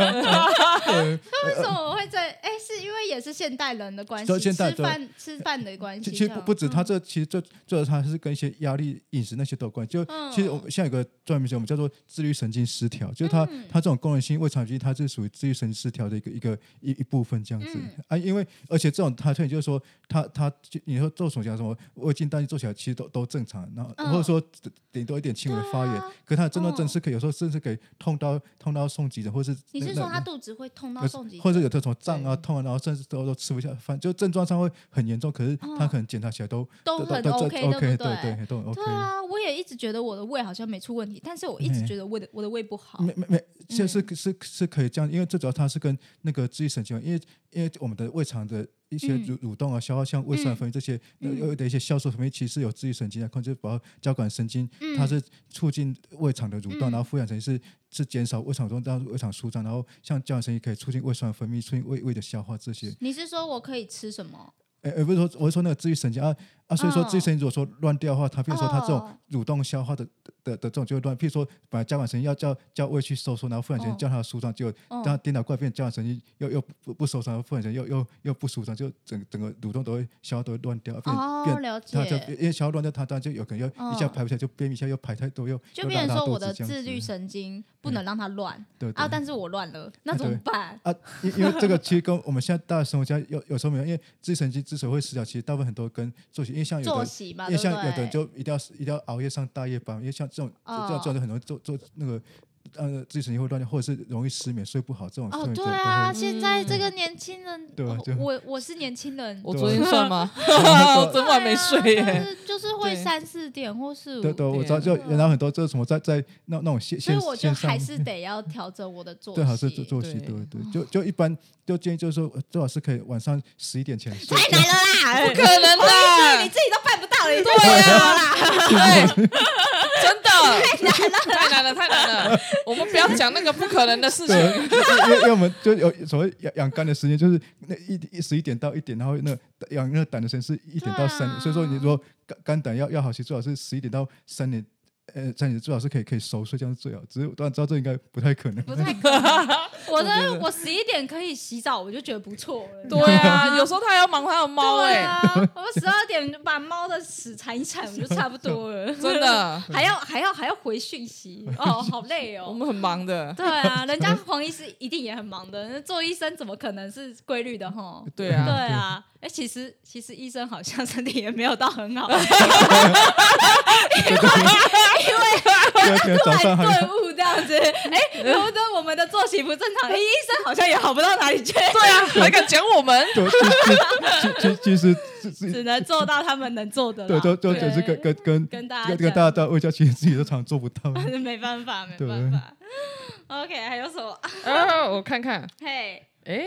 为什么我会在？哎，是因为也是现代人的关系，对现代吃饭吃饭的关系。其其实不不止，嗯他这其实最最主要它是跟一些压力、饮食那些都有关系。就嗯其实我们现在有个专门名词，我们叫做自律神经失调，就是他嗯它这种功能性胃肠疾病，它是属于自律神经失调的一个一个一一部分这样子嗯啊。因为而且这种他特点就是说，他他就你说做手讲什么胃镜、单做起来其实都都正常，然后嗯或者说顶多一点轻微的发炎可它的症状嗯真是可以有时候甚至可以痛到痛到送急诊，或是你是说他肚子会痛到送急诊？或者有这种胀啊、对痛啊，然后甚至都都吃不下饭，就症状上会很严重，可是他哦可能检查起来都都很都 OK，都 OK，对不对对，都很 OK 对。啊，我也一直觉得我的胃好像没出问题，但是我一直嗯觉得胃的我的胃不好。没没没，其实是嗯是是可以这样，因为最主要它是跟那个自律神经，因为因为我们的胃肠的一些嗯。蠕蠕动啊、消化，像胃酸嗯分泌这些，呃嗯。有的一些酵素分泌，其实是有自律神经来控制，包括交感神经，嗯。它是促进胃肠的蠕动，嗯。然后副产神经是是减少胃肠蠕动，让胃肠舒张，然后像交感神经可以促进胃酸分泌，促进胃胃的消化这些。你是说我可以吃什么？哎、欸，不是说，我是说那个自律神经啊啊，所以说哦自己神经如果说乱掉的话，它比如说它这种哦蠕动消化的的的这种就会乱，譬如说本来交感神经要叫叫胃去收缩，然后副交感神哦经叫它舒张，就哦让它颠倒过来变交感神经又又不不收张，然后副交感神经又又又不舒张，就整整个蠕动都会消化都会乱掉，变了它就。因为消化乱掉，它当然就有可能要一下哦排不下来，就便秘，一下又排太多，又就变成说我的自律神经不能让它乱。对对。啊，但是我乱了，那啊怎么办？啊，因因为这个其实跟我们现在大家生活家有有时候没有，因为自律神经之所以会失调，其实大部分很多跟作息，因为像有的。作息嘛，因为像有的？就一定要一定要熬夜上大夜班，因为像这种这种就很容易做做那个呃自律神经会乱掉，或者是容易失眠、睡不好这种。哦，对啊，都现在这个年轻人，哦对啊我我是年轻人，(laughs) 我昨天算吗？(laughs) 啊 (laughs) 我整晚没睡耶。啊就是就是会三四点或是五对对，我知道，就然后很多就是什么在在那那种线线所以我就还是得要调整我的作息。对，还是做作息，对对对，就就一般就建议就是说，呃最好是可以晚上十一点前睡。太难了啦！不可能的，你，自己都办不到，你对对啊啦。对，真的太难了，太难了。我们不要讲那个不可能的事情。因为因为我们就有所谓养养肝的时间，就是那一十一点到一点，然后那养那个胆的时间是一点到三点，所以说你说肝肝胆要要好，其实最好是十一点到三点，呃，三点最好是可以可以熟睡，这样是最好。只是我当然知道这应该不太可能。不太可能。(laughs) 我的我十一点可以洗澡，我就觉得不错了。对啊，(laughs) 有时候他还要忙他的猫哎，对啊，我十二点就把猫的屎铲一铲，我就差不多了。(laughs) 真的，还要还要还要回讯息，哦，好累哦。我们很忙的。对啊，人家黄医师一定也很忙的，那做医生怎么可能是规律的哈？对啊，对啊，哎、其实其实医生好像身体也没有到很好，第二天早上还顿悟这样子。(laughs) 哎、我们的我们的作息不正常，哎、医生好像也好不到哪里去，对啊，(laughs) 还敢讲我们？(laughs) 对，其实其实其实只能做到他们能做的啦。对，就就对就是跟跟跟跟大家讲跟跟大家的卫教，其实自己都常常做不到。没办法，没对办法。OK，还有什么？啊，我看看，嘿、哎，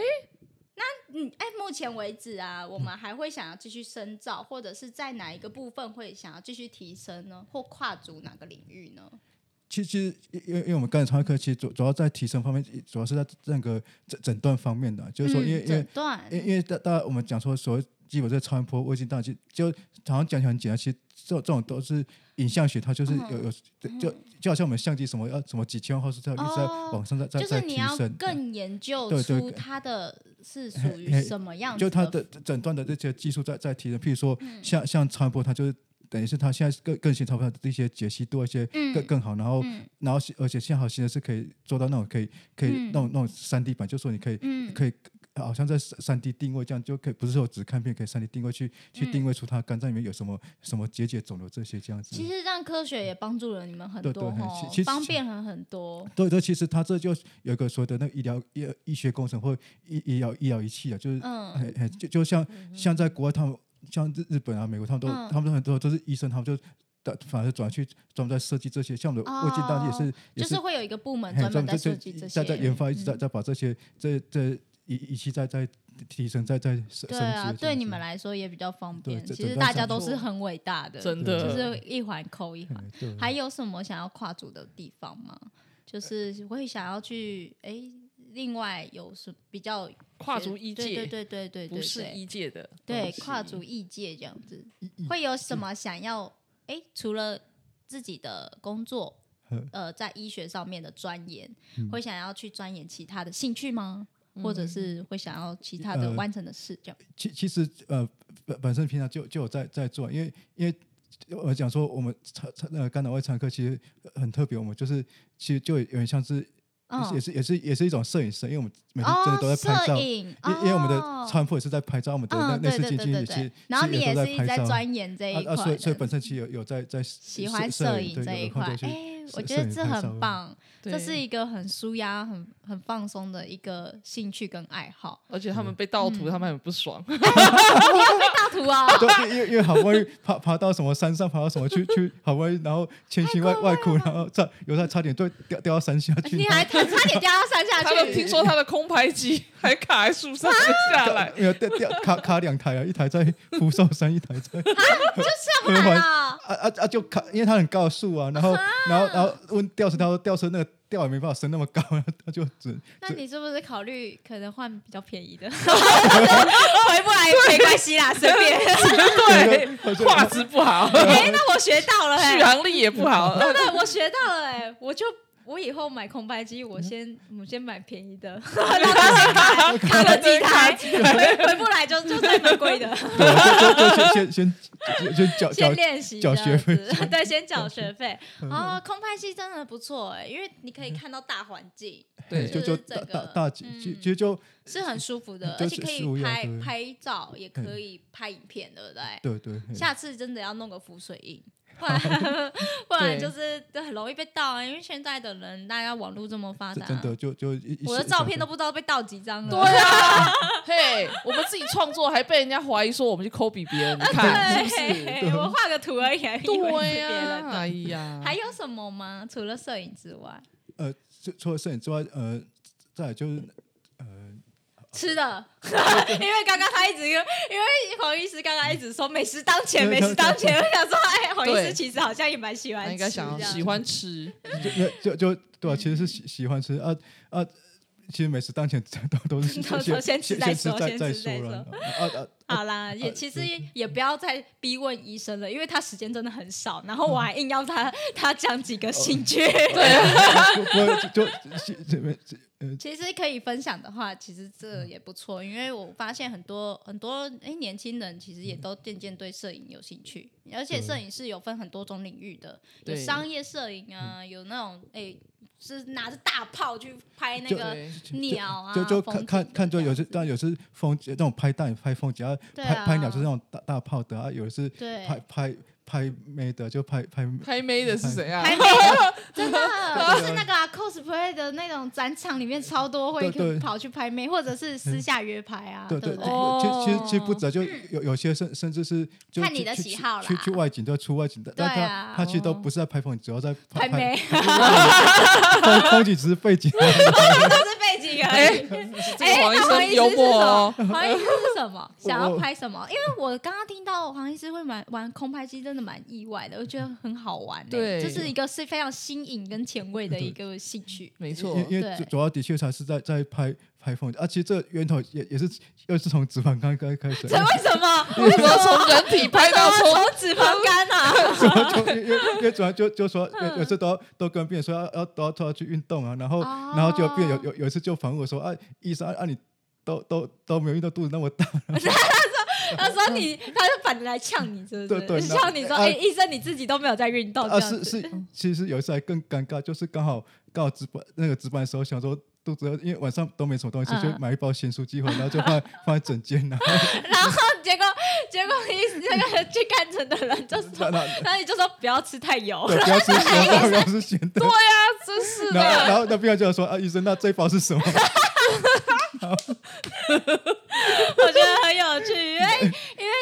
那嗯，哎，目前为止啊，我们还会想要继续深造，或者是在哪一个部分会想要继续提升呢？或跨足哪个领域呢？其其实，因因为因为我们肝胆肠胃科，其实主主要在提升方面，主要是在那个诊诊断方面的，就是说，因为嗯因为，因为因为大大家我们讲说所谓基本这超音波、胃镜大气，就好像讲起来很简单，其实这种这种都是影像学，它就是有有就就好像我们相机什么要什么几千万画素，在一直在哦往上在在就是在提你要升，更研究出它的是属于什么样子就它的诊断的这些技术在在提升，譬如说像像超音波，它就是。等于是他现在更更新超音波的一些解析度，一些更嗯更好，然后嗯然后而且现在好新的是可以做到那种可以可以嗯那种那种三 D 版，就说你可以嗯可以好像在三 D 定位这样就可以，不是说只看片，可以三 D 定位去去定位出它肝脏里面有什么什么结节肿瘤这些这样子。其实让科学也帮助了你们很对对嘿多哦其其，实方便了很多。对对，其实它这就有一个所谓的那个医疗医医学工程或医医疗医疗仪器啊，就是嗯嘿嘿就就像像在国外他们像日日本啊、美国，他们都嗯他们都很多都是医生，他们就的反而转去专门在设计这些，像我们的胃镜大也是就是会有一个部门嘿专门在就设计这些，在在研发，一直在嗯在把这些这这仪仪器在在提升，在在升对啊，对你们来说也比较方便。其实大家都是很伟大的，真的就，是一环扣一环。还有什么想要跨足的地方吗？就是会想要去哎，另外有什比较跨足医界对，对对对对，不是对医界的，对跨足异界这样子，会有什么想要哎？除了自己的工作嗯，呃，在医学上面的钻研，嗯会想要去钻研其他的兴趣吗？或者是会想要其他的呃完成的事，这样？其其实呃本本身平常就就有在在做，因为因为我讲说我们肠肠呃肝胆胃肠科其实很特别，我们就是其实就有点像是也是嗯也是也是一种摄影师，因为我们每天真的都在拍照。影，因因为我们的川普也是在拍照，我们的那嗯，对内视对对对镜其实也是对，然后你也是在拍照钻研这一啊啊，所以所以本身其实有有在在喜欢摄摄影对这一块有我觉得这很棒，这是一个很舒压、很很放松的一个兴趣跟爱好。而且他们被盗图，他们很不爽。(laughs) 你被盗图啊，(laughs) 对，(laughs) 因为因为好不容易爬爬到什么山上，爬到什么去去，好不容易，然后千辛万外苦，然后差有时候差点就掉掉到山下去。你还差点掉到山下他的去，听说他的空拍机还卡在树上没下来，没有掉掉卡卡两台啊，一台在福寿山，一台在这么难啊！啊啊啊啊！就卡，因为它很高的树啊，然后然后然后问吊车，他说吊车那个吊也没办法升那么高，然 (laughs) 后他就只那你是不是考虑可能换比较便宜的？(laughs) 回不来没关系啦，随便。对，画质不好，哎，那我学到了哎、续航力也不好。对对，我学到了哎、我就我以后买空拍机，我先我先买便宜的，卡卡了几台，回回不来就就再买贵的，就就就先先先先先缴缴先练习缴学费，对，先缴学费。哦，空拍机真的不错哎，因为你可以看到大环境，对就就大大大其实就是很舒服的，而且可以拍拍照，也可以拍影片，对不对？对对，下次真的要弄个浮水印，不然 (laughs) 不然就是很容易被盗啊。因为现在的人，大家网络这么发达，真的就就我的照片都不知道被盗几张了。对啊，(laughs) 嘿，我们自己创作还被人家怀疑说我们去抠比别人，你看 (laughs) 是不是？对，我画个图而已，对呀，哎。呀，还有什么吗？除了摄影之外，呃，除除了摄影之外，呃，再就是呃，吃的，(laughs) 因为刚刚他一直因为因为黄医师刚刚一直说美食当前，美食当前，我想说，哎，黄医师其实好像也蛮喜欢应该想喜欢吃，就就就就对啊，其实是喜喜欢吃啊啊。其实美食当前都都是都 (laughs) 都先吃先再说再先吃再再了啊啊！好啦，也其实也不要再逼问医生了，因为他时间真的很少，然后我还硬要他他讲几个兴趣。不不 (laughs) 就就这边呃其实可以分享的话，其实这也不错，因为我发现很多很多哎年轻人其实也都渐渐对摄影有兴趣，而且摄影是有分很多种领域的，有商业摄影啊，有那种哎是拿着大炮去拍那就个鸟啊，就就看看看，就有时这样子。当然有时风那种拍蛋拍风景，啊拍拍鸟就是那种大大炮的啊，有的是拍拍拍妹的就拍拍拍妹的是谁啊？拍妹的，真的 (laughs) 就是那个、啊、cosplay 的那种展场里面超多会跑去拍妹，或者是私下约拍啊，对对，其实其实其实不止，就有有些甚甚至是就看你的喜好了去去去外景都要出外景的，但对啊他他其实都不是在拍风景，主要在拍妹，风风景只是背景。只是背景而已。哎黄医那黄医师幽默哦，是什么黄医师是什么？想要拍什么？因为我刚刚听到黄医师会玩玩空拍机，真的蛮意外的，我觉得很好玩、欸。对这是一个是非常新颖跟前卫的一个兴趣。没错因，因为主主要的确才是在在拍拍风景，啊，其实这源头也也是又是从脂肪肝开开始，这为什么？(laughs) 为什么从人体拍到从从脂肪肝啊？就因为因为主要就就说有有次都要都跟病人说要要都要都要去运动啊，然后哦然后就病人有有有一次就反问我说啊，医生啊啊你都都都没有运动，肚子那么大，(laughs) (laughs) 他说你，他就反着来呛你，是不是？对对 (laughs) 呛你说，啊哎，医生你自己都没有在运动，啊。是是，其实有一次还更尴尬，就是刚好刚好值班那个值班的时候想说。肚子饿，因为晚上都没什么东西，嗯就买一包咸酥鸡回来，然后就放 (laughs) 放在枕间，然后然后结果结果医那个去看诊的人就说，然后然后你就说不要吃太油，对，不要吃咸的，不要吃咸的。对啊，真是然后的，然后那病人就说啊，医生，那这一包是什么？我觉得很有趣，因为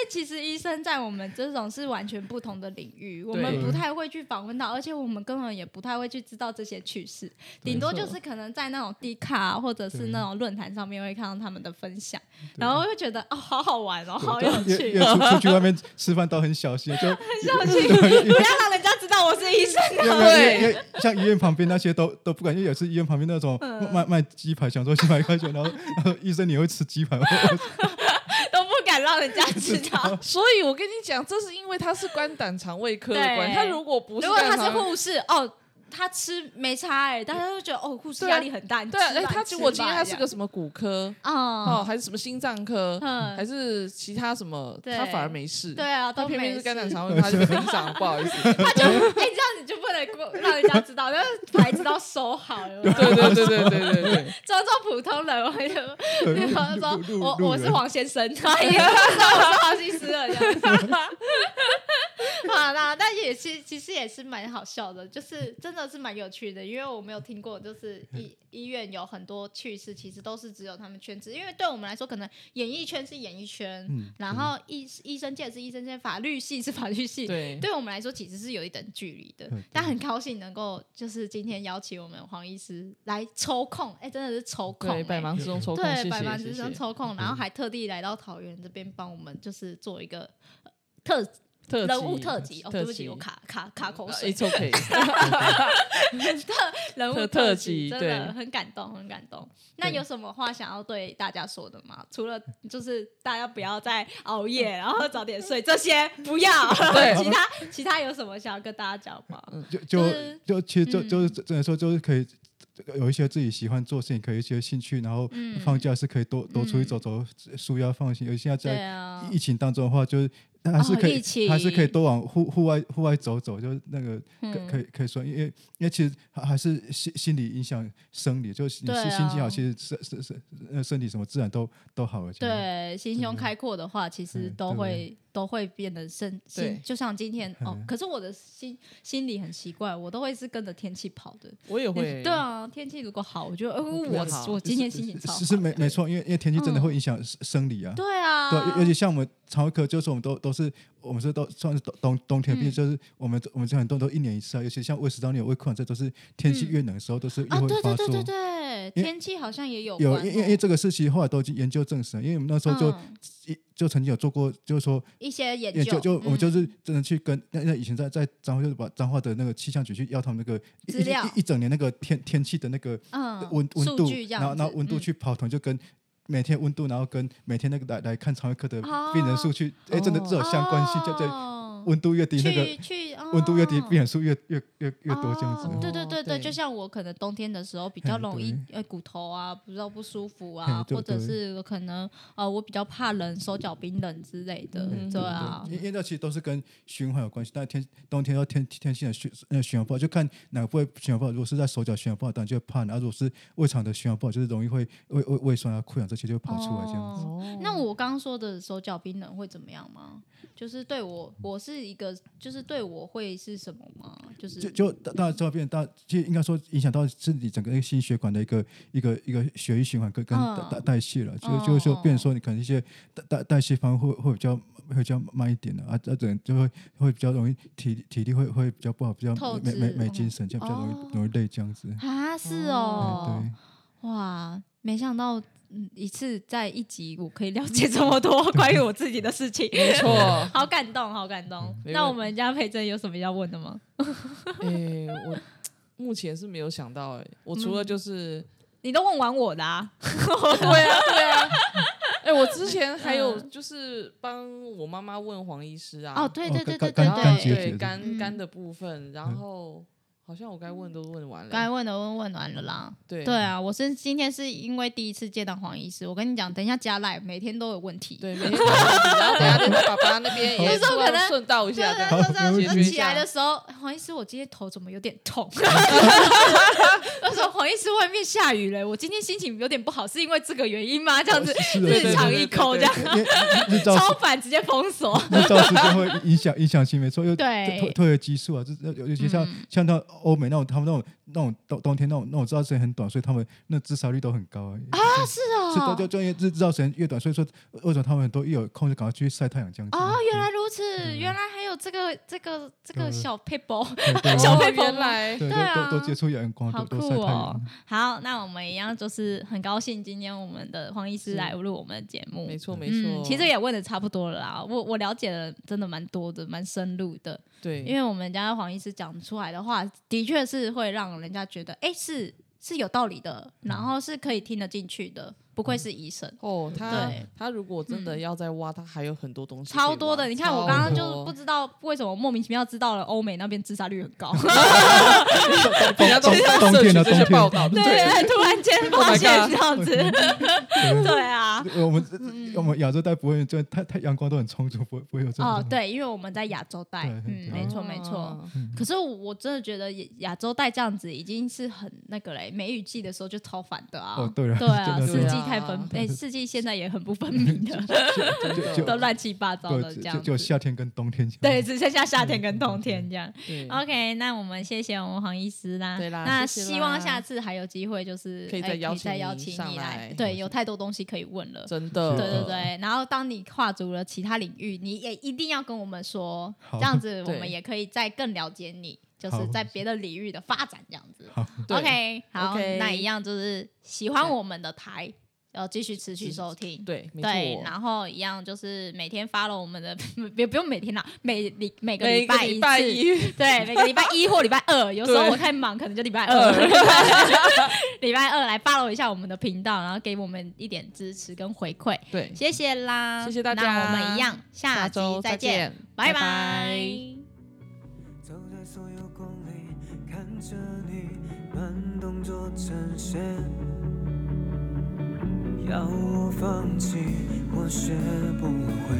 其实医生在我们这种是完全不同的领域，我们不太会去访问到，而且我们根本也不太会去知道这些趣事，顶多就是可能在那种 D 卡或者是那种论坛上面会看到他们的分享，然后会觉得哦，好好玩哦，好有趣因为因为出出去外面吃饭都很小心，就很小心，不要让人家知道我是医生。因为因为像医院旁边那些都都不敢，因为有是医院旁边那种嗯卖卖鸡排，想说去买一块钱，然后然后医生你会吃鸡排吗？让人家知道。(laughs) 所以我跟你讲，这是因为他是肝胆肠胃科的对关系，他如果不是如果他是护士，哦，他吃没差哎、大家都觉得哦，护士压力很大。对，哎、欸，他我今天他是个什么骨科啊、哦，还是什么心脏科、嗯，还是其他什么，他反而没事。对啊，他偏偏是肝胆肠胃，他就非常不好意思。(laughs) 他就哎、这样你就不能让人家知道，就是牌子都收好了。(laughs) 对对对对对对对，装作普通人，我就你说，(laughs) 我我是黄先生，他也知道我是好西斯了，这样子。好啦，但也是其实也是蛮好笑的，就是真的。是蛮有趣的，因为我没有听过，就是医 (laughs) 医院有很多趣事，其实都是只有他们圈子，因为对我们来说，可能演艺圈是演艺圈，嗯然后医医生界是医生界，法律系是法律系，对。对我们来说其实是有一等距离的，但很高兴能够就是今天邀请我们黄医师来抽空，哎、真的是抽空、对，百哎。忙之中抽空，对，百忙之。中抽空，然后还特地来到桃园这边帮我们，就是做一个呃特特人物特辑哦，对不起，我卡卡卡口呃水。，It's OK，(laughs) 人物特特辑真的对很感动，很感动。那有什么话想要对大家说的吗？除了就是大家不要再熬夜，然后早点睡，这些不要。对 (laughs) 其他其他有什么想要跟大家讲吗？就就就其实就嗯就是只能说就是可以有一些自己喜欢做事情，可以有一些兴趣，然后嗯放假是可以多多出去走走，舒压放心。有现在对在啊，疫情当中的话，就是还是可以还是可以多往户户外户外走走，就是那个可嗯。可以可以说，因为因为其实还还是心心理影响生理，就是你对心心情好，啊其实身身身呃身体什么自然都都好了。对，心胸开阔的话，其实嗯都对会都会变得身心，就像今天哦嗯。可是我的心心里很奇怪，我都会是跟着天气跑的。我也会，对啊，天气如果好，我就呃我我今天心情超好是是没没错，因为因为天气真的嗯会影响生生理啊。对啊，对，尤尤其像我们肠胃科，就是我们都都是我们是都算是冬冬冬天病，嗯。就是我们我们这很多都一年一次啊。尤其像胃食道逆流、胃溃疡，这都是天气嗯越冷的时候都是越啊，会发作。对对对对对，天气好像也有有，关因为因为哦。这个事情后来都已经研究证实了，因为我们那时候就、嗯。一就曾经有做过，就是说一些研研究，就我们就嗯是真的去跟那那以前在在彰化，就是把彰化的那个气象局去要他们那个一资料。一整年那个天天气的那个嗯温温度然后然后温度去跑团，就跟每天温度，然后跟每天那个来来看肠胃科的病人数去，哎、真的这有相关性，就对，哦温度越低，那个去去温度越低，哦病人数越越越越多这样子。哦对对哦对对，就像我可能冬天的时候比较容易对呃骨头啊，不知道不舒服啊或者是可能呃我比较怕冷，手脚冰冷之类的，嗯对啊因，为因为这其实都是跟循环有关系，但天冬天要天天气的循呃循环不好，就看哪个部位循环不好。如果是在手脚循环不好，当然就会怕；然后如果是胃肠的循环不好，就是容易会胃胃胃酸啊、溃疡这些就会跑出来这样子。那我刚刚说的手脚冰冷会怎么样吗？就是对我，我是一个，就是对我会是什么吗？就是就就当当然这会变大，其实应该说影响到是你整个一个心血管的一个一个一个血液循环跟跟嗯代代代谢了，就哦就是说哦变成说你可能一些代代代谢方面会会比较会比较慢一点的啊，这人就会会比较容易体体力会会比较不好，比较没没没精神，这样比较容哦易容易累这样子。啊，是哎哦，对。哇，没想到。嗯，一次在一集，我可以了解这么多 (laughs) 关于我自己的事情，没错。(laughs) 好感动，好感动。那我们家培珍有什么要问的吗？(laughs) 哎，我目前是没有想到，哎，我除嗯了就是，你都问完我的啊？对啊，对啊。哎，我之前还有嗯就是帮我妈妈问黄医师啊，哦，对对哦对对对对的肝肝嗯的部分，然后好像我该问都问完了，该问的问问完了啦。对对啊，我是今天是因为第一次见到黄医师，我跟你讲，等一下加赖每天都有问题。对，每天都有问题，然后等下等爸爸那边也有时候可能顺道一下，这样对对对对，好没问题起来的时候，黄医师，我今天头怎么有点痛？那时候黄医师外面下雨了，我今天心情有点不好，是因为这个原因吗？这样子日常一抠这样，(laughs) 超反直接封锁。日照时间会影响影响性没错，又对褪褪黑激素啊，就是尤其像、嗯像到欧美那种，他们那种那种冬冬天那种那种日照时间很短，所以他们那自杀率都很高啊。啊，是是的，哦就，就因为日日照时间越短，所以说为什么他们很多一有空就赶快去晒太阳这样子。哦，原来如此，原来还有这个这个这个小对。(laughs) 小哦配方吗原来。对，啊。接触阳光，好酷哦。！好，那我们一样就是很高兴，今天我们的黄医师来录我们的节目。没错没嗯，错，其实也问的差不多了啦，我我了解的真的蛮多的，蛮深入的。对，因为我们家黄医师讲出来的话，的确是会让人家觉得，哎，是是有道理的，然后是可以听得进去的，不愧是医生。哦，他对他如果真的要再挖，他还有很多东西超多的，你看我刚刚就多不知道为什么莫名其妙知道了欧美那边自杀率很高，人家都在冬天的摄取这些冬天报道，对对，突然间 (laughs) Oh 发现这样子，(laughs) 对 (laughs) 对啊，我们我们亚洲带不会，就太太阳光都很充足，不会不会有这种。哦，对，因为我们在亚洲带，嗯，没错没错。哦可是我真的觉得亚亚洲带这样子已经是很那个嘞，梅雨季的时候就超烦的啊。哦对了对啊，四是季太分，哎，(laughs) 四季现在也很不分明的，(laughs) 都乱七八糟的对，这样。就就夏天跟冬天。对，只剩下夏天跟冬天这样。OK，那我们谢谢我们黄医师啦。对啦那希望下次还有机会，就是可以再哎邀请再邀你上请你来来。对，有太多东西可以问了。真的，对对对，然后当你跨足了其他领域，你也一定要跟我们说，好这样子我对们也可以再更了解你，就是在别的领域的发展这样子。好，OK，好那一样就是喜欢我们的台。呃继续持续收听。对，对，然后一样就是每天发了我们的，(laughs) 别不用每天啦，每礼每个每个拜礼拜次，一，(laughs) 对，每个礼拜一或礼拜二，有时候我太忙，可能就礼拜二。二，(laughs) 礼拜二来 follow 一下我们的频道，然后给我们一点支持跟回馈，对，谢谢啦，谢谢大家那我们一样，下下周集再再见，拜拜。走在所有公里，看着你慢动作呈现，要我放弃，我学不会。